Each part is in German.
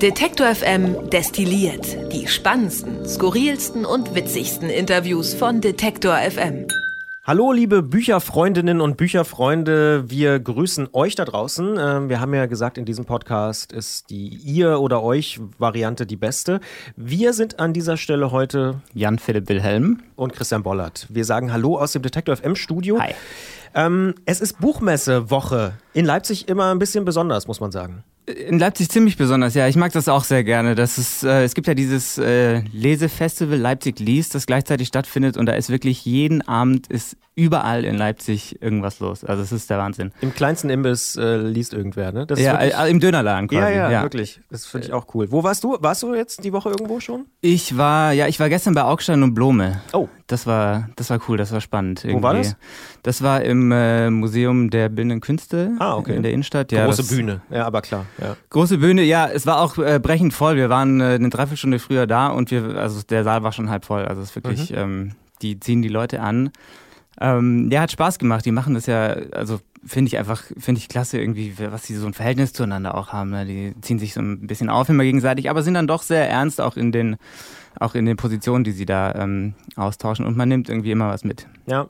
Detektor FM destilliert die spannendsten, skurrilsten und witzigsten Interviews von Detektor FM. Hallo, liebe Bücherfreundinnen und Bücherfreunde, wir grüßen euch da draußen. Ähm, wir haben ja gesagt, in diesem Podcast ist die Ihr- oder Euch-Variante die beste. Wir sind an dieser Stelle heute Jan-Philipp Wilhelm und Christian Bollert. Wir sagen Hallo aus dem Detektor FM Studio. Hi. Ähm, es ist Buchmesse-Woche. In Leipzig immer ein bisschen besonders, muss man sagen. In Leipzig ziemlich besonders, ja. Ich mag das auch sehr gerne. Das ist, äh, es gibt ja dieses äh, Lesefestival Leipzig liest, das gleichzeitig stattfindet und da ist wirklich jeden Abend ist überall in Leipzig irgendwas los. Also es ist der Wahnsinn. Im kleinsten Imbiss äh, liest irgendwer, ne? Das ja, wirklich... äh, im Dönerladen quasi. Ja, ja, ja. wirklich. Das finde ich auch cool. Wo warst du? Warst du jetzt die Woche irgendwo schon? Ich war, ja, ich war gestern bei Augstein und Blome. Oh. Das war, das war cool, das war spannend. Irgendwie. Wo war das? Das war im äh, Museum der Bildenden Künste ah, okay. in der Innenstadt. Ja, Große Bühne, ja, aber klar. Ja. Große Bühne, ja, es war auch äh, brechend voll. Wir waren äh, eine Dreiviertelstunde früher da und wir, also der Saal war schon halb voll. Also es ist wirklich, mhm. ähm, die ziehen die Leute an. Ähm, ja, hat Spaß gemacht. Die machen das ja, also finde ich einfach, finde ich klasse irgendwie, was sie so ein Verhältnis zueinander auch haben. Ne? Die ziehen sich so ein bisschen auf immer gegenseitig, aber sind dann doch sehr ernst auch in den, auch in den Positionen, die sie da ähm, austauschen und man nimmt irgendwie immer was mit. Ja,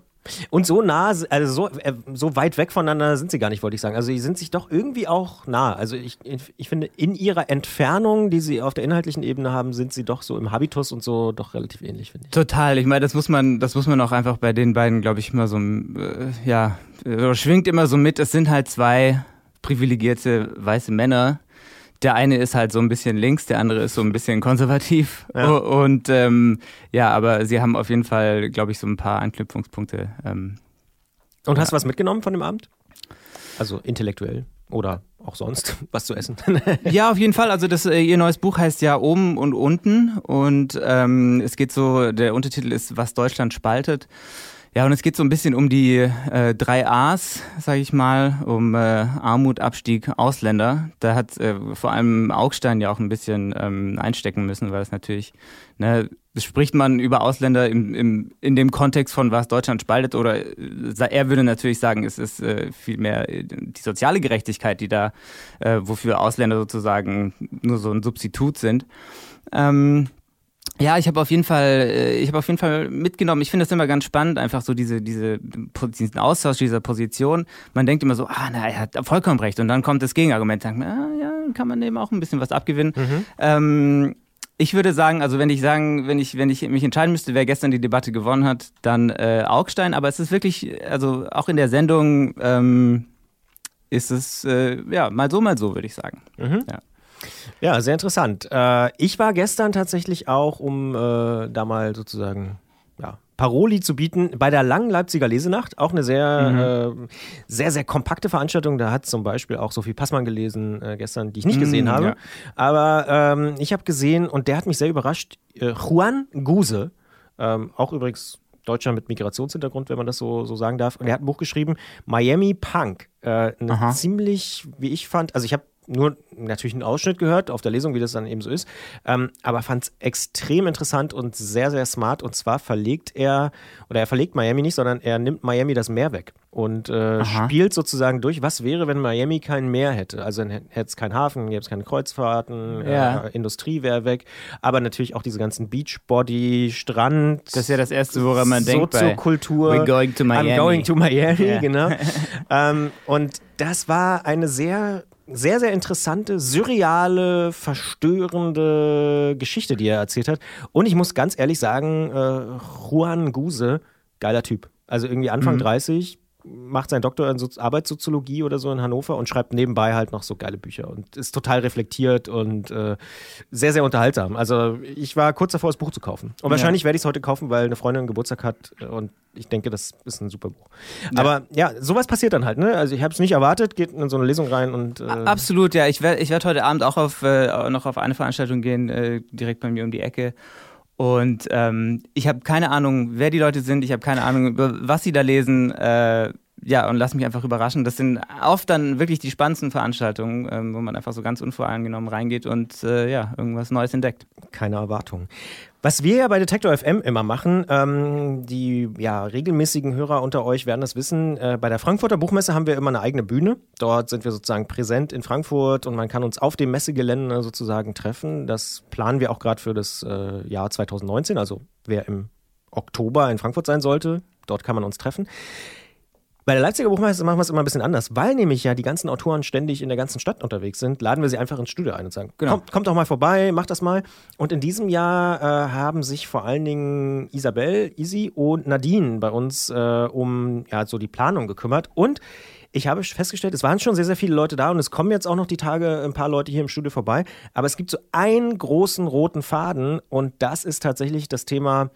und so nah, also so, äh, so weit weg voneinander sind sie gar nicht, wollte ich sagen. Also, sie sind sich doch irgendwie auch nah. Also, ich, ich finde, in ihrer Entfernung, die sie auf der inhaltlichen Ebene haben, sind sie doch so im Habitus und so doch relativ ähnlich, finde ich. Total. Ich meine, das muss man, das muss man auch einfach bei den beiden, glaube ich, immer so, äh, ja, schwingt immer so mit. Es sind halt zwei privilegierte weiße Männer, der eine ist halt so ein bisschen links, der andere ist so ein bisschen konservativ. Ja. Und ähm, ja, aber sie haben auf jeden Fall, glaube ich, so ein paar Anknüpfungspunkte. Ähm, Und hast du was mitgenommen von dem Abend? Also intellektuell oder auch sonst was zu essen? ja, auf jeden Fall. Also das, äh, ihr neues Buch heißt ja Oben und Unten und ähm, es geht so, der Untertitel ist Was Deutschland spaltet. Ja, und es geht so ein bisschen um die äh, drei A's, sage ich mal, um äh, Armut, Abstieg, Ausländer. Da hat äh, vor allem Augstein ja auch ein bisschen ähm, einstecken müssen, weil es natürlich, ne, spricht man über Ausländer im, im, in dem Kontext von was Deutschland spaltet oder äh, er würde natürlich sagen, es ist äh, vielmehr die soziale Gerechtigkeit, die da, äh, wofür Ausländer sozusagen nur so ein Substitut sind. Ähm, ja, ich habe auf jeden Fall, äh, ich habe auf jeden Fall mitgenommen. Ich finde das immer ganz spannend, einfach so diese, diese, diesen Austausch dieser Position. Man denkt immer so, ah, na, er hat vollkommen recht. Und dann kommt das Gegenargument, sagt ah, ja, kann man eben auch ein bisschen was abgewinnen. Mhm. Ähm, ich würde sagen, also wenn ich sagen, wenn ich, wenn ich mich entscheiden müsste, wer gestern die Debatte gewonnen hat, dann äh, Augstein. Aber es ist wirklich, also auch in der Sendung ähm, ist es äh, ja mal so, mal so, würde ich sagen. Mhm. Ja. Ja, sehr interessant. Äh, ich war gestern tatsächlich auch, um äh, da mal sozusagen ja, Paroli zu bieten, bei der langen Leipziger Lesenacht. Auch eine sehr, mhm. äh, sehr, sehr kompakte Veranstaltung. Da hat zum Beispiel auch Sophie Passmann gelesen äh, gestern, die ich nicht mhm, gesehen habe. Ja. Aber ähm, ich habe gesehen und der hat mich sehr überrascht. Äh, Juan Guse, ähm, auch übrigens Deutscher mit Migrationshintergrund, wenn man das so, so sagen darf. Und er hat ein Buch geschrieben, Miami Punk. Äh, eine ziemlich, wie ich fand, also ich habe nur natürlich einen Ausschnitt gehört auf der Lesung, wie das dann eben so ist, ähm, aber fand es extrem interessant und sehr, sehr smart. Und zwar verlegt er, oder er verlegt Miami nicht, sondern er nimmt Miami das Meer weg und äh, spielt sozusagen durch, was wäre, wenn Miami kein Meer hätte. Also dann hätte es keinen Hafen, gäbe es keine Kreuzfahrten, ja. äh, Industrie wäre weg, aber natürlich auch diese ganzen Beachbody, Strand. Das ist ja das Erste, woran man denkt. Soziokultur. We're going to Miami. I'm going to Miami, yeah. genau. ähm, und das war eine sehr sehr, sehr interessante, surreale, verstörende Geschichte, die er erzählt hat. Und ich muss ganz ehrlich sagen, äh, Juan Guse, geiler Typ. Also irgendwie Anfang mhm. 30, macht seinen Doktor in so Arbeitssoziologie oder so in Hannover und schreibt nebenbei halt noch so geile Bücher und ist total reflektiert und äh, sehr, sehr unterhaltsam. Also ich war kurz davor, das Buch zu kaufen. Und wahrscheinlich ja. werde ich es heute kaufen, weil eine Freundin Geburtstag hat und ich denke, das ist ein super Buch. Ja. Aber ja, sowas passiert dann halt. Ne? Also ich habe es nicht erwartet, geht in so eine Lesung rein und... Äh Absolut, ja. Ich werde ich werd heute Abend auch auf, äh, noch auf eine Veranstaltung gehen, äh, direkt bei mir um die Ecke. Und ähm, ich habe keine Ahnung, wer die Leute sind, ich habe keine Ahnung, was sie da lesen. Äh, ja, und lass mich einfach überraschen. Das sind oft dann wirklich die spannendsten Veranstaltungen, ähm, wo man einfach so ganz unvoreingenommen reingeht und äh, ja, irgendwas Neues entdeckt. Keine Erwartung. Was wir ja bei Detektor FM immer machen, ähm, die ja, regelmäßigen Hörer unter euch werden das wissen, äh, bei der Frankfurter Buchmesse haben wir immer eine eigene Bühne. Dort sind wir sozusagen präsent in Frankfurt und man kann uns auf dem Messegelände sozusagen treffen. Das planen wir auch gerade für das äh, Jahr 2019, also wer im Oktober in Frankfurt sein sollte, dort kann man uns treffen. Bei der Leipziger Buchmesse machen wir es immer ein bisschen anders, weil nämlich ja die ganzen Autoren ständig in der ganzen Stadt unterwegs sind, laden wir sie einfach ins Studio ein und sagen, genau. kommt, kommt doch mal vorbei, macht das mal. Und in diesem Jahr äh, haben sich vor allen Dingen Isabel, Isi und Nadine bei uns äh, um ja, so die Planung gekümmert und ich habe festgestellt, es waren schon sehr, sehr viele Leute da und es kommen jetzt auch noch die Tage ein paar Leute hier im Studio vorbei. Aber es gibt so einen großen roten Faden und das ist tatsächlich das Thema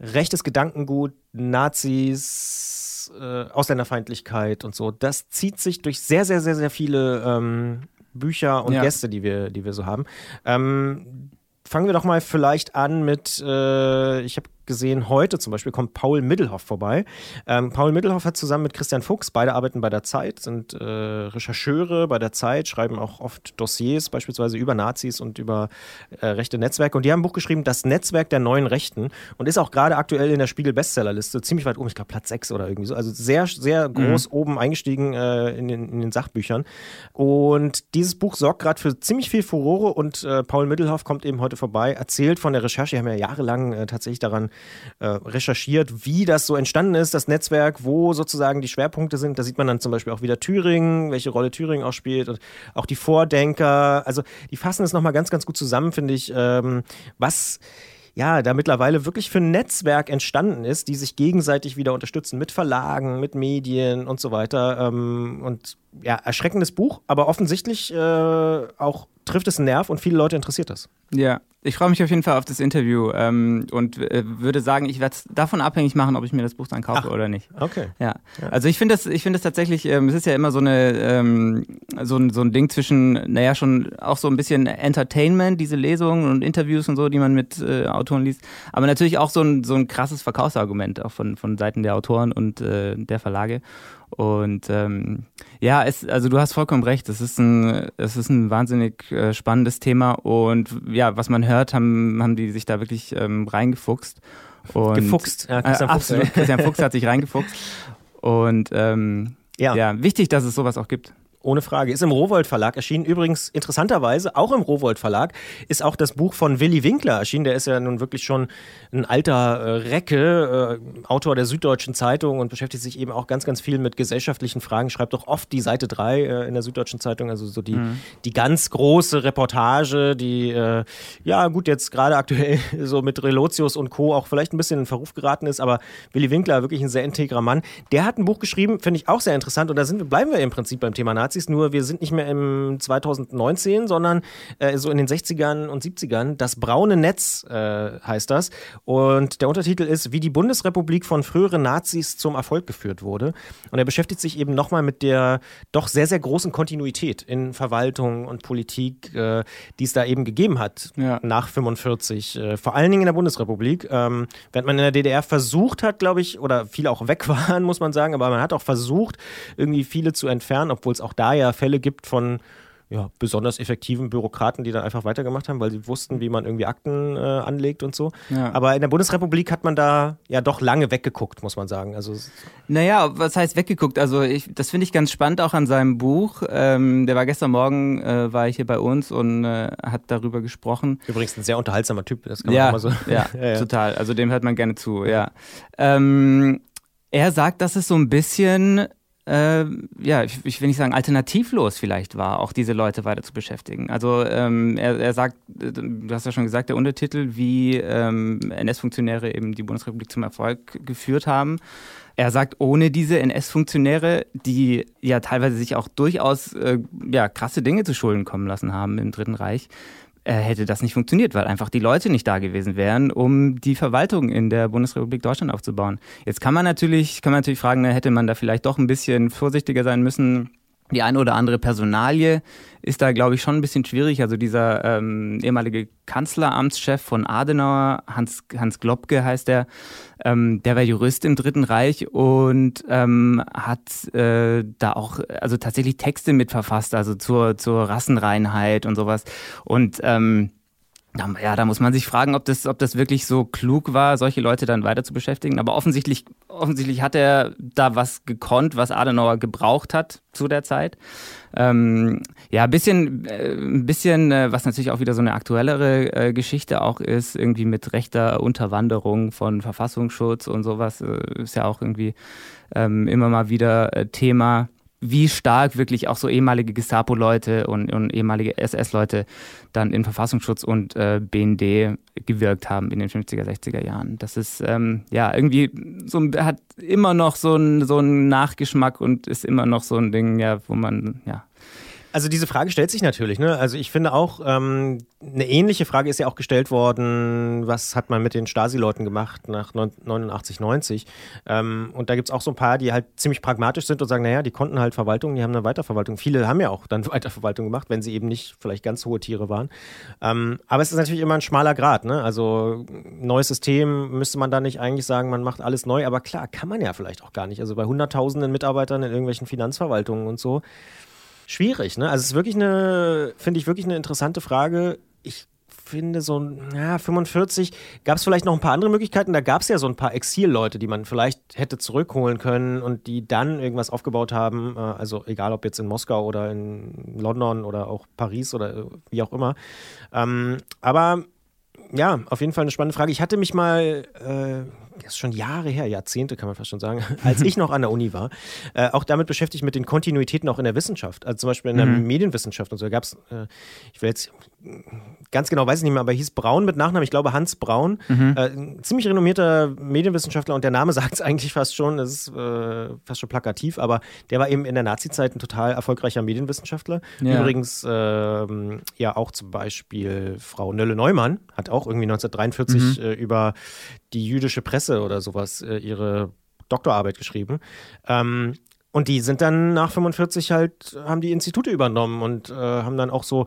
rechtes Gedankengut, Nazis, äh, Ausländerfeindlichkeit und so, das zieht sich durch sehr, sehr, sehr, sehr viele ähm, Bücher und ja. Gäste, die wir, die wir so haben. Ähm, fangen wir doch mal vielleicht an mit, äh, ich habe gesehen, heute zum Beispiel kommt Paul Middelhoff vorbei. Ähm, Paul Middelhoff hat zusammen mit Christian Fuchs, beide arbeiten bei der Zeit, sind äh, Rechercheure bei der Zeit, schreiben auch oft Dossiers, beispielsweise über Nazis und über äh, rechte Netzwerke. Und die haben ein Buch geschrieben, Das Netzwerk der neuen Rechten, und ist auch gerade aktuell in der Spiegel-Bestsellerliste, ziemlich weit oben, ich glaube Platz 6 oder irgendwie so. Also sehr, sehr groß mhm. oben eingestiegen äh, in, den, in den Sachbüchern. Und dieses Buch sorgt gerade für ziemlich viel Furore und äh, Paul Middelhoff kommt eben heute vorbei, erzählt von der Recherche, die haben ja jahrelang äh, tatsächlich daran äh, recherchiert, wie das so entstanden ist, das Netzwerk, wo sozusagen die Schwerpunkte sind. Da sieht man dann zum Beispiel auch wieder Thüringen, welche Rolle Thüringen auch spielt und auch die Vordenker. Also die fassen es nochmal ganz, ganz gut zusammen, finde ich, ähm, was ja, da mittlerweile wirklich für ein Netzwerk entstanden ist, die sich gegenseitig wieder unterstützen mit Verlagen, mit Medien und so weiter. Ähm, und ja, erschreckendes Buch, aber offensichtlich äh, auch trifft es einen Nerv und viele Leute interessiert das. Ja, ich freue mich auf jeden Fall auf das Interview ähm, und äh, würde sagen, ich werde es davon abhängig machen, ob ich mir das Buch dann kaufe Ach, oder nicht. Okay. Ja. ja. Also ich finde das, ich finde das tatsächlich, ähm, es ist ja immer so eine ähm, so, ein, so ein Ding zwischen, naja, schon auch so ein bisschen Entertainment, diese Lesungen und Interviews und so, die man mit äh, Autoren liest, aber natürlich auch so ein, so ein krasses Verkaufsargument auch von, von Seiten der Autoren und äh, der Verlage. Und ähm, ja, es, also du hast vollkommen recht. Es ist ein, es ist ein wahnsinnig äh, spannendes Thema und ja, was man hört, haben, haben die sich da wirklich ähm, reingefuchst. Und, Gefuchst, ja, Christian, äh, Fuchs, absolut. Christian Fuchs hat sich reingefuchst. Und ähm, ja. ja, wichtig, dass es sowas auch gibt. Ohne Frage. Ist im Rowold Verlag erschienen. Übrigens, interessanterweise, auch im Rowold Verlag ist auch das Buch von Willy Winkler erschienen. Der ist ja nun wirklich schon ein alter äh, Recke, äh, Autor der Süddeutschen Zeitung und beschäftigt sich eben auch ganz, ganz viel mit gesellschaftlichen Fragen. Schreibt auch oft die Seite 3 äh, in der Süddeutschen Zeitung, also so die, mhm. die ganz große Reportage, die, äh, ja gut, jetzt gerade aktuell so mit Relotius und Co. auch vielleicht ein bisschen in Verruf geraten ist, aber Willy Winkler, wirklich ein sehr integrer Mann. Der hat ein Buch geschrieben, finde ich auch sehr interessant und da sind, bleiben wir im Prinzip beim Thema Nazis. Nazis, nur wir sind nicht mehr im 2019, sondern äh, so in den 60ern und 70ern. Das braune Netz äh, heißt das. Und der Untertitel ist, wie die Bundesrepublik von früheren Nazis zum Erfolg geführt wurde. Und er beschäftigt sich eben nochmal mit der doch sehr, sehr großen Kontinuität in Verwaltung und Politik, äh, die es da eben gegeben hat ja. nach 45. Äh, vor allen Dingen in der Bundesrepublik. Ähm, während man in der DDR versucht hat, glaube ich, oder viele auch weg waren, muss man sagen, aber man hat auch versucht, irgendwie viele zu entfernen, obwohl es auch da ja Fälle gibt von ja, besonders effektiven Bürokraten, die dann einfach weitergemacht haben, weil sie wussten, wie man irgendwie Akten äh, anlegt und so. Ja. Aber in der Bundesrepublik hat man da ja doch lange weggeguckt, muss man sagen. Also naja, was heißt weggeguckt? Also ich, das finde ich ganz spannend auch an seinem Buch. Ähm, der war gestern Morgen, äh, war ich hier bei uns und äh, hat darüber gesprochen. Übrigens ein sehr unterhaltsamer Typ, das kann man ja, mal so. Ja, ja, ja, total. Also dem hört man gerne zu, ja. Ähm, er sagt, dass es so ein bisschen äh, ja, ich, ich, will nicht sagen alternativlos vielleicht war, auch diese Leute weiter zu beschäftigen. Also ähm, er, er, sagt, du hast ja schon gesagt, der Untertitel, wie ähm, NS-Funktionäre eben die Bundesrepublik zum Erfolg geführt haben. Er sagt, ohne diese NS-Funktionäre, die ja teilweise sich auch durchaus äh, ja, krasse Dinge zu Schulden kommen lassen haben im Dritten Reich, äh, hätte das nicht funktioniert, weil einfach die Leute nicht da gewesen wären, um die Verwaltung in der Bundesrepublik Deutschland aufzubauen. Jetzt kann man natürlich, kann man natürlich fragen, na, hätte man da vielleicht doch ein bisschen vorsichtiger sein müssen, Die eine oder andere Personalie ist da, glaube ich, schon ein bisschen schwierig. Also dieser ähm, ehemalige Kanzleramtschef von Adenauer, Hans, Hans Globke heißt der, ähm, der war Jurist im Dritten Reich und ähm, hat äh, da auch also tatsächlich Texte mitverfasst, also zur, zur Rassenreinheit und sowas. Und ähm, ja, da muss man sich fragen, ob das, ob das wirklich so klug war, solche Leute dann weiter zu beschäftigen. Aber offensichtlich, offensichtlich hat er da was gekonnt, was Adenauer gebraucht hat zu der Zeit. Ähm, ja, ein bisschen, äh, bisschen, äh, was natürlich auch wieder so eine aktuellere äh, Geschichte auch ist, irgendwie mit rechter Unterwanderung von Verfassungsschutz und sowas, äh, ist ja auch irgendwie ähm, immer mal wieder äh, Thema wie stark wirklich auch so ehemalige Gestapo-Leute und, und, ehemalige SS-Leute dann in Verfassungsschutz und äh, BND gewirkt haben in den 50er, 60er Jahren. Das ist ähm, ja irgendwie so hat immer noch so einen so Nachgeschmack und ist immer noch so ein Ding, ja, wo man ja also diese Frage stellt sich natürlich. Ne? Also ich finde auch, ähm, eine ähnliche Frage ist ja auch gestellt worden, was hat man mit den Stasi-Leuten gemacht nach 89, 90. Ähm, und da gibt es auch so ein paar, die halt ziemlich pragmatisch sind und sagen, naja, die konnten halt Verwaltung, die haben eine Weiterverwaltung. Viele haben ja auch dann Weiterverwaltung gemacht, wenn sie eben nicht vielleicht ganz hohe Tiere waren. Ähm, aber es ist natürlich immer ein schmaler Grad. Ne? Also neues System müsste man da nicht eigentlich sagen, man macht alles neu. Aber klar, kann man ja vielleicht auch gar nicht. Also bei hunderttausenden Mitarbeitern in irgendwelchen Finanzverwaltungen und so schwierig, ne? Also es ist wirklich eine, finde ich wirklich eine interessante Frage. Ich finde so, ja, 45 gab es vielleicht noch ein paar andere Möglichkeiten. Da gab es ja so ein paar Exilleute, die man vielleicht hätte zurückholen können und die dann irgendwas aufgebaut haben. Äh, also egal ob jetzt in Moskau oder in London oder auch Paris oder wie auch immer. Ähm, aber ja, auf jeden Fall eine spannende Frage. Ich hatte mich mal, äh, ist schon Jahre her, Jahrzehnte kann man fast schon sagen, als ich noch an der Uni war, äh, auch damit beschäftigt mit den Kontinuitäten auch in der Wissenschaft. Also zum Beispiel in der mhm. Medienwissenschaft und so. Da gab es, äh, ich will jetzt ganz genau weiß ich nicht mehr, aber hieß Braun mit Nachnamen, ich glaube Hans Braun, mhm. äh, ein ziemlich renommierter Medienwissenschaftler und der Name sagt es eigentlich fast schon, das ist äh, fast schon plakativ, aber der war eben in der Nazi-Zeit ein total erfolgreicher Medienwissenschaftler. Ja. Übrigens äh, ja auch zum Beispiel Frau Nölle Neumann hat auch irgendwie 1943 mhm. Äh, über die jüdische Presse oder sowas äh, ihre Doktorarbeit geschrieben. Ähm, und die sind dann nach 45 halt, haben die Institute übernommen und äh, haben dann auch so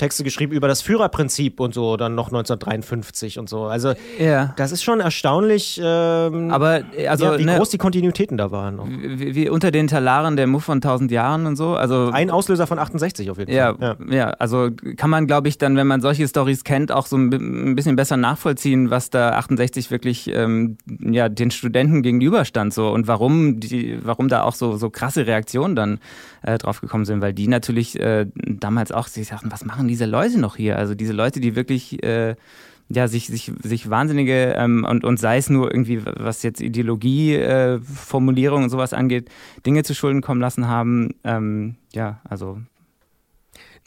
Texte geschrieben über das Führerprinzip und so, dann noch 1953 und so. Also ja. das ist schon erstaunlich, ähm, Aber, also, ja, wie ne, groß die Kontinuitäten da waren. Wie, wie, unter den Talaren der Muff von 1000 Jahren und so. Also, Ein Auslöser von 68 auf jeden Fall. Ja, ja. also kann man, glaube ich, dann, wenn man solche Stories kennt, auch so ein bisschen besser nachvollziehen, was da 68 wirklich ähm, ja, den Studenten gegenüberstand so und warum, die, warum da auch so, so krasse Reaktionen dann äh, drauf gekommen sind, weil die natürlich äh, damals auch sich sagten, was machen diese Leute noch hier? Also diese Leute, die wirklich äh, ja, sich, sich, sich wahnsinnige ähm, und, und sei es nur irgendwie, was jetzt Ideologieformulierung äh, und sowas angeht, Dinge zu Schulden kommen lassen haben. Ähm, ja, also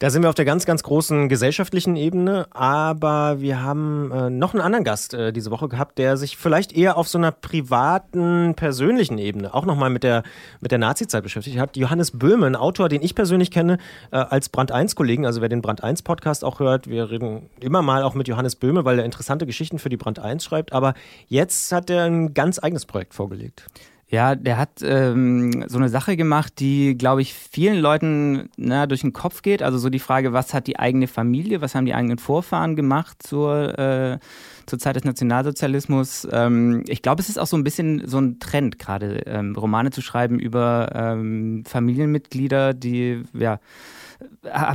da sind wir auf der ganz, ganz großen gesellschaftlichen Ebene, aber wir haben äh, noch einen anderen Gast äh, diese Woche gehabt, der sich vielleicht eher auf so einer privaten, persönlichen Ebene auch nochmal mit der, mit der Nazi-Zeit beschäftigt hat. Johannes Böhme, ein Autor, den ich persönlich kenne äh, als Brand 1-Kollegen, also wer den Brand 1-Podcast auch hört, wir reden immer mal auch mit Johannes Böhme, weil er interessante Geschichten für die Brand 1 schreibt, aber jetzt hat er ein ganz eigenes Projekt vorgelegt. Ja, der hat ähm, so eine Sache gemacht, die, glaube ich, vielen Leuten na, durch den Kopf geht. Also so die Frage, was hat die eigene Familie, was haben die eigenen Vorfahren gemacht zur, äh, zur Zeit des Nationalsozialismus. Ähm, ich glaube, es ist auch so ein bisschen so ein Trend gerade, ähm, Romane zu schreiben über ähm, Familienmitglieder, die, ja,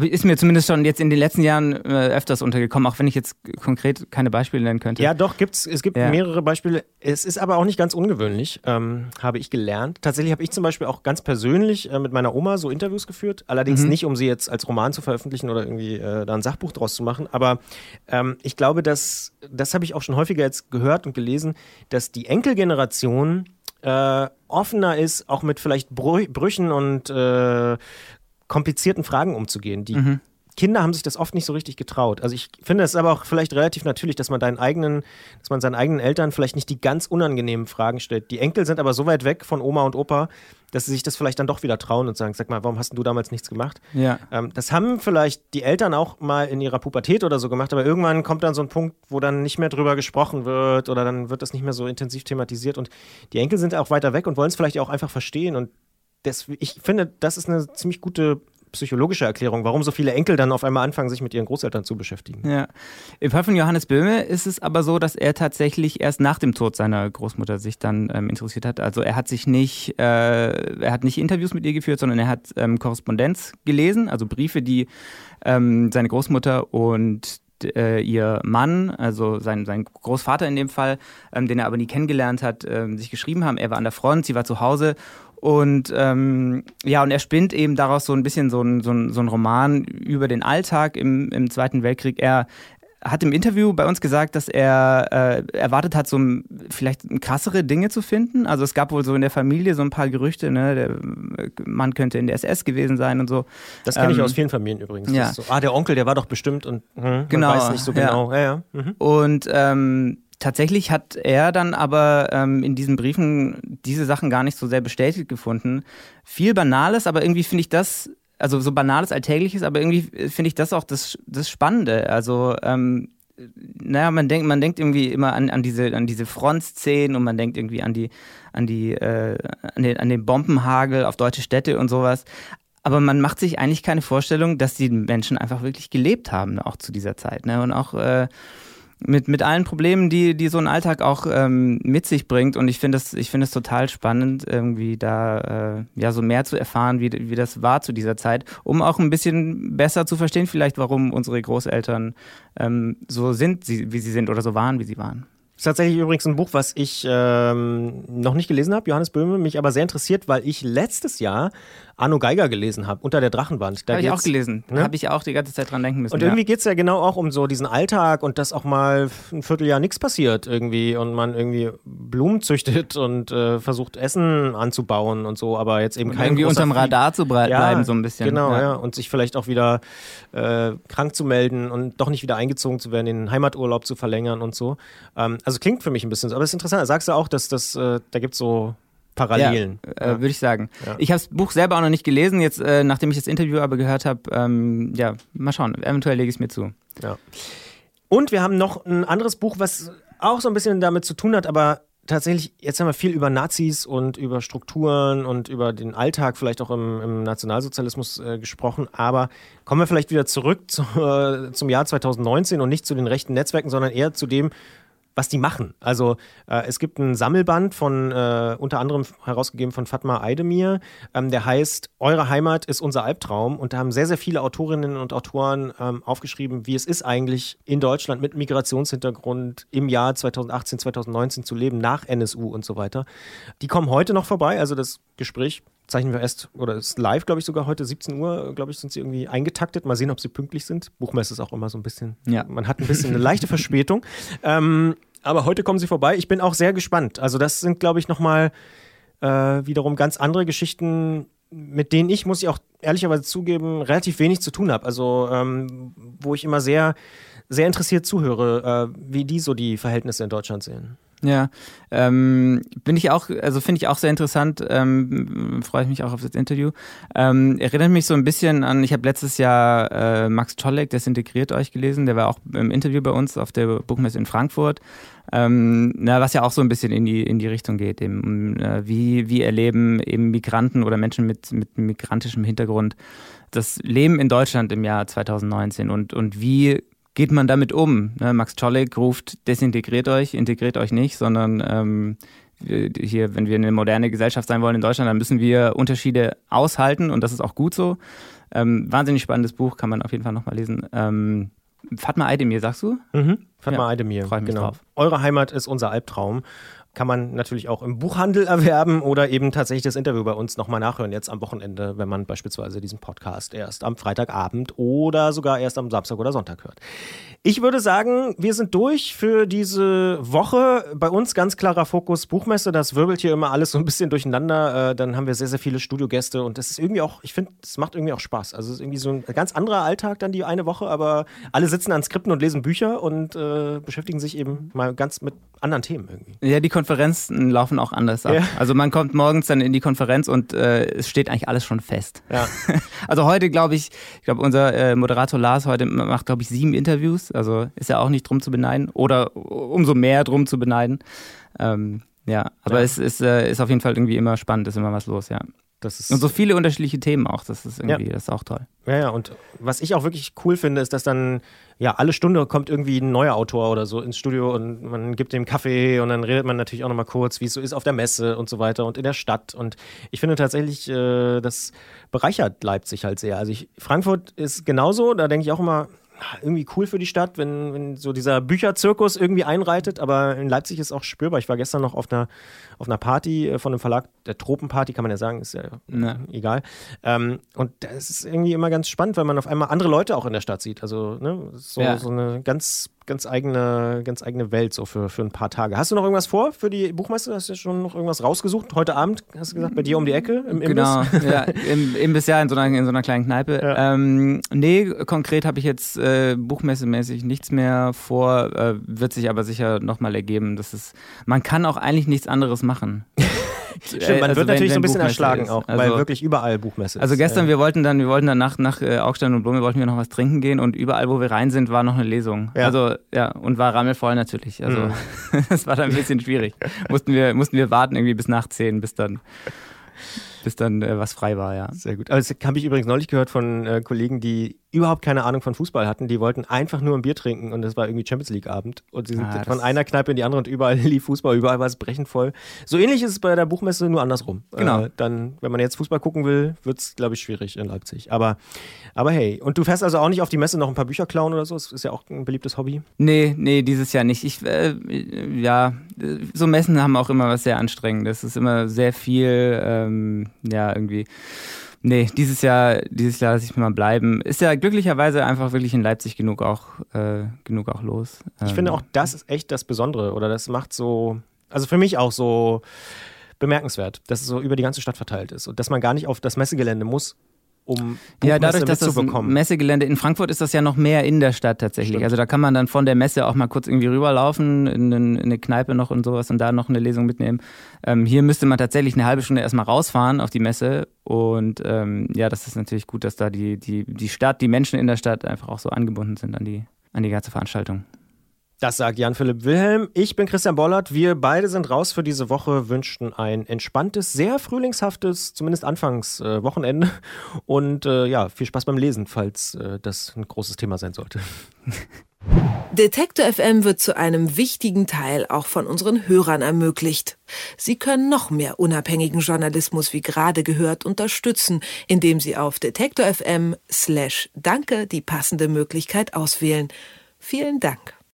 ist mir zumindest schon jetzt in den letzten Jahren äh, öfters untergekommen, auch wenn ich jetzt konkret keine Beispiele nennen könnte. Ja, doch, gibt's, es gibt ja. mehrere Beispiele. Es ist aber auch nicht ganz ungewöhnlich, ähm, habe ich gelernt. Tatsächlich habe ich zum Beispiel auch ganz persönlich äh, mit meiner Oma so Interviews geführt, allerdings mhm. nicht, um sie jetzt als Roman zu veröffentlichen oder irgendwie äh, da ein Sachbuch draus zu machen. Aber ähm, ich glaube, dass, das habe ich auch schon häufiger jetzt gehört und gelesen, dass die Enkelgeneration äh, offener ist, auch mit vielleicht Brüchen und äh, komplizierten Fragen umzugehen. Die mhm. Kinder haben sich das oft nicht so richtig getraut. Also ich finde es aber auch vielleicht relativ natürlich, dass man deinen eigenen, dass man seinen eigenen Eltern vielleicht nicht die ganz unangenehmen Fragen stellt. Die Enkel sind aber so weit weg von Oma und Opa, dass sie sich das vielleicht dann doch wieder trauen und sagen, sag mal, warum hast du damals nichts gemacht? Ja. Ähm, das haben vielleicht die Eltern auch mal in ihrer Pubertät oder so gemacht, aber irgendwann kommt dann so ein Punkt, wo dann nicht mehr drüber gesprochen wird oder dann wird das nicht mehr so intensiv thematisiert und die Enkel sind auch weiter weg und wollen es vielleicht auch einfach verstehen und das, ich finde, das ist eine ziemlich gute psychologische Erklärung, warum so viele Enkel dann auf einmal anfangen, sich mit ihren Großeltern zu beschäftigen. Ja. Im Fall von Johannes Böhme ist es aber so, dass er tatsächlich erst nach dem Tod seiner Großmutter sich dann ähm, interessiert hat. Also er hat sich nicht, äh, er hat nicht Interviews mit ihr geführt, sondern er hat ähm, Korrespondenz gelesen, also Briefe, die ähm, seine Großmutter und äh, ihr Mann, also sein, sein Großvater in dem Fall, ähm, den er aber nie kennengelernt hat, äh, sich geschrieben haben. Er war an der Front, sie war zu Hause und ähm, ja, und er spinnt eben daraus so ein bisschen so ein, so ein, so ein Roman über den Alltag im, im Zweiten Weltkrieg. Er hat im Interview bei uns gesagt, dass er äh, erwartet hat, so vielleicht krassere Dinge zu finden. Also es gab wohl so in der Familie so ein paar Gerüchte, ne? der Mann könnte in der SS gewesen sein und so. Das kenne ich ähm, aus vielen Familien übrigens. Ja. So, ah, der Onkel, der war doch bestimmt und hm, genau, man weiß nicht so genau. Ja. Ja, mhm. Und ähm, Tatsächlich hat er dann aber ähm, in diesen Briefen diese Sachen gar nicht so sehr bestätigt gefunden. Viel Banales, aber irgendwie finde ich das, also so banales, alltägliches, aber irgendwie finde ich das auch das, das Spannende. Also, ähm, naja, man denkt, man denkt irgendwie immer an, an diese, an diese Frontszenen und man denkt irgendwie an die, an die, äh, an den, an den Bombenhagel auf deutsche Städte und sowas. Aber man macht sich eigentlich keine Vorstellung, dass die Menschen einfach wirklich gelebt haben, auch zu dieser Zeit. Ne? Und auch äh, mit, mit allen Problemen, die, die so ein Alltag auch ähm, mit sich bringt. Und ich finde es find total spannend, irgendwie da äh, ja so mehr zu erfahren, wie, wie das war zu dieser Zeit, um auch ein bisschen besser zu verstehen, vielleicht, warum unsere Großeltern ähm, so sind, wie sie sind oder so waren, wie sie waren. Das ist tatsächlich übrigens ein Buch, was ich ähm, noch nicht gelesen habe, Johannes Böhme, mich aber sehr interessiert, weil ich letztes Jahr Arno Geiger gelesen habe, unter der Drachenwand. Habe ich auch gelesen. Ne? Habe ich auch die ganze Zeit dran denken müssen. Und irgendwie ja. geht es ja genau auch um so diesen Alltag und dass auch mal ein Vierteljahr nichts passiert irgendwie und man irgendwie Blumen züchtet und äh, versucht Essen anzubauen und so, aber jetzt eben und kein Irgendwie unterm Radar zu bleiben, ja, so ein bisschen. Genau, ja. ja. Und sich vielleicht auch wieder äh, krank zu melden und doch nicht wieder eingezogen zu werden, den Heimaturlaub zu verlängern und so. Ähm, also klingt für mich ein bisschen so. Aber es ist interessant. Sagst du auch, dass das, äh, da gibt es so Parallelen. Ja, äh, würde ich sagen. Ja. Ich habe das Buch selber auch noch nicht gelesen, jetzt äh, nachdem ich das Interview aber gehört habe. Ähm, ja, mal schauen. Eventuell lege ich es mir zu. Ja. Und wir haben noch ein anderes Buch, was auch so ein bisschen damit zu tun hat, aber tatsächlich, jetzt haben wir viel über Nazis und über Strukturen und über den Alltag vielleicht auch im, im Nationalsozialismus äh, gesprochen, aber kommen wir vielleicht wieder zurück zu, zum Jahr 2019 und nicht zu den rechten Netzwerken, sondern eher zu dem, was die machen. Also äh, es gibt einen Sammelband von äh, unter anderem herausgegeben von Fatma Aydemir, ähm, der heißt Eure Heimat ist unser Albtraum und da haben sehr, sehr viele Autorinnen und Autoren ähm, aufgeschrieben, wie es ist eigentlich in Deutschland mit Migrationshintergrund im Jahr 2018, 2019 zu leben, nach NSU und so weiter. Die kommen heute noch vorbei, also das Gespräch zeichnen wir erst, oder ist live, glaube ich, sogar heute 17 Uhr, glaube ich, sind sie irgendwie eingetaktet. Mal sehen, ob sie pünktlich sind. Buchmesse ist auch immer so ein bisschen, ja. man hat ein bisschen eine leichte Verspätung. Ähm, aber heute kommen sie vorbei. Ich bin auch sehr gespannt. Also das sind, glaube ich, nochmal äh, wiederum ganz andere Geschichten, mit denen ich, muss ich auch ehrlicherweise zugeben, relativ wenig zu tun habe. Also ähm, wo ich immer sehr, sehr interessiert zuhöre, äh, wie die so die Verhältnisse in Deutschland sehen. Ja, ähm, bin ich auch, also finde ich auch sehr interessant, ähm, freue ich mich auch auf das Interview. Ähm, erinnert mich so ein bisschen an, ich habe letztes Jahr äh, Max Czolek, Desintegriert euch gelesen, der war auch im Interview bei uns auf der Buchmesse in Frankfurt, ähm, na, was ja auch so ein bisschen in die, in die Richtung geht, eben, äh, wie, wie erleben eben Migranten oder Menschen mit, mit migrantischem Hintergrund das Leben in Deutschland im Jahr 2019 und, und wie geht man damit um? Ne, Max Czolek ruft, desintegriert euch, integriert euch nicht, sondern ähm, hier, wenn wir eine moderne Gesellschaft sein wollen in Deutschland, dann müssen wir Unterschiede aushalten und das ist auch gut so. Ähm, wahnsinnig spannendes Buch, kann man auf jeden Fall nochmal lesen. Ähm, Fatma Aydemir, sagst du? Mhm. Fatma ja, Aydemir, freue mich genau. drauf. Eure Heimat ist unser Albtraum kann man natürlich auch im Buchhandel erwerben oder eben tatsächlich das Interview bei uns nochmal nachhören, jetzt am Wochenende, wenn man beispielsweise diesen Podcast erst am Freitagabend oder sogar erst am Samstag oder Sonntag hört. Ich würde sagen, wir sind durch für diese Woche. Bei uns ganz klarer Fokus Buchmesse. Das wirbelt hier immer alles so ein bisschen durcheinander. Äh, dann haben wir sehr, sehr viele Studiogäste und das ist irgendwie auch, ich finde, es macht irgendwie auch Spaß. Also es ist irgendwie so ein ganz anderer Alltag dann die eine Woche, aber alle sitzen an Skripten und lesen Bücher und äh, beschäftigen sich eben mal ganz mit anderen Themen irgendwie. Ja, die Konferenzen laufen auch anders ab. Ja. Also man kommt morgens dann in die Konferenz und äh, es steht eigentlich alles schon fest. Ja. Also heute glaube ich, ich glaube unser äh, Moderator Lars heute macht glaube ich sieben Interviews. Also ist ja auch nicht drum zu beneiden oder umso mehr drum zu beneiden. Ähm, ja, aber ja. es ist, äh, ist auf jeden Fall irgendwie immer spannend, ist immer was los, ja. Und so viele unterschiedliche Themen auch. Das ist irgendwie, ja. das ist auch toll. Ja, ja, und was ich auch wirklich cool finde, ist, dass dann, ja, alle Stunde kommt irgendwie ein neuer Autor oder so ins Studio und man gibt dem Kaffee und dann redet man natürlich auch nochmal kurz, wie es so ist auf der Messe und so weiter und in der Stadt. Und ich finde tatsächlich, äh, das bereichert Leipzig halt sehr. Also ich, Frankfurt ist genauso, da denke ich auch immer, irgendwie cool für die Stadt, wenn, wenn so dieser Bücherzirkus irgendwie einreitet, aber in Leipzig ist auch spürbar. Ich war gestern noch auf einer, auf einer Party äh, von einem Verlag, der Tropenparty, kann man ja sagen, ist ja ne. egal. Ähm, und das ist irgendwie immer ganz spannend, weil man auf einmal andere Leute auch in der Stadt sieht. Also ne, so, ja. so eine ganz ganz eigene, ganz eigene Welt so für, für ein paar Tage. Hast du noch irgendwas vor für die Buchmeister? Hast du schon noch irgendwas rausgesucht? Heute Abend, hast du gesagt, bei dir um die Ecke im Genau, ja, im Imbiss ja, in so einer, in so einer kleinen Kneipe. Ja. Ähm, nee, konkret habe ich jetzt äh, buchmessemäßig nichts mehr vor, äh, wird sich aber sicher nochmal ergeben. Das ist, man kann auch eigentlich nichts anderes machen. Stimmt, man also wird natürlich so ein bisschen erschlagen ist. auch, also, weil wirklich überall Buchmesse ist. Also gestern, wir wollten dann, wir wollten dann nach, nach äh, Augstein und Blume, wollten wir noch was trinken gehen und überall, wo wir rein sind, war noch eine Lesung. Ja. Also, ja, und war rammelvoll natürlich. Also, mhm. das war dann ein bisschen schwierig. mussten, wir, mussten wir warten irgendwie bis nach zehn, bis dann bis dann äh, was frei war, ja. Sehr gut. Aber das habe ich übrigens neulich gehört von äh, Kollegen, die überhaupt keine Ahnung von Fußball hatten. Die wollten einfach nur ein Bier trinken und das war irgendwie Champions League Abend. Und sie sind ah, von einer Kneipe in die andere und überall lief Fußball, überall war es brechend voll. So ähnlich ist es bei der Buchmesse, nur andersrum. Genau. Äh, dann, wenn man jetzt Fußball gucken will, wird es, glaube ich, schwierig in Leipzig. Aber, aber hey, und du fährst also auch nicht auf die Messe noch ein paar Bücher klauen oder so? Das ist ja auch ein beliebtes Hobby. Nee, nee, dieses Jahr nicht. Ich, äh, ja, so Messen haben auch immer was sehr anstrengendes. Es ist immer sehr viel, ähm, ja, irgendwie Nee, dieses Jahr, dieses Jahr lasse ich mir mal bleiben. Ist ja glücklicherweise einfach wirklich in Leipzig genug auch, äh, genug auch los. Ich ähm, finde auch, das ist echt das Besondere oder das macht so, also für mich auch so bemerkenswert, dass es so über die ganze Stadt verteilt ist und dass man gar nicht auf das Messegelände muss, um Buchmesse ja, dadurch, dass das Messegelände in Frankfurt ist das ja noch mehr in der Stadt tatsächlich. Stimmt. Also da kann man dann von der Messe auch mal kurz irgendwie rüberlaufen, in, in eine Kneipe noch und sowas und da noch eine Lesung mitnehmen. Ähm, hier müsste man tatsächlich eine halbe Stunde erstmal rausfahren auf die Messe und ähm, ja, das ist natürlich gut, dass da die, die, die Stadt, die Menschen in der Stadt einfach auch so angebunden sind an die, an die ganze Veranstaltung. Das sagt Jan-Philipp Wilhelm. Ich bin Christian Bollert. Wir beide sind raus für diese Woche, wünschten ein entspanntes, sehr frühlingshaftes, zumindest anfangs äh. Und äh, ja, viel Spaß beim Lesen, falls äh, das ein großes Thema sein sollte. Detektor FM wird zu einem wichtigen Teil auch von unseren Hörern ermöglicht. Sie können noch mehr unabhängigen Journalismus wie gerade gehört unterstützen, indem Sie auf Detektor FM slash Danke die passende Möglichkeit auswählen. Vielen Dank.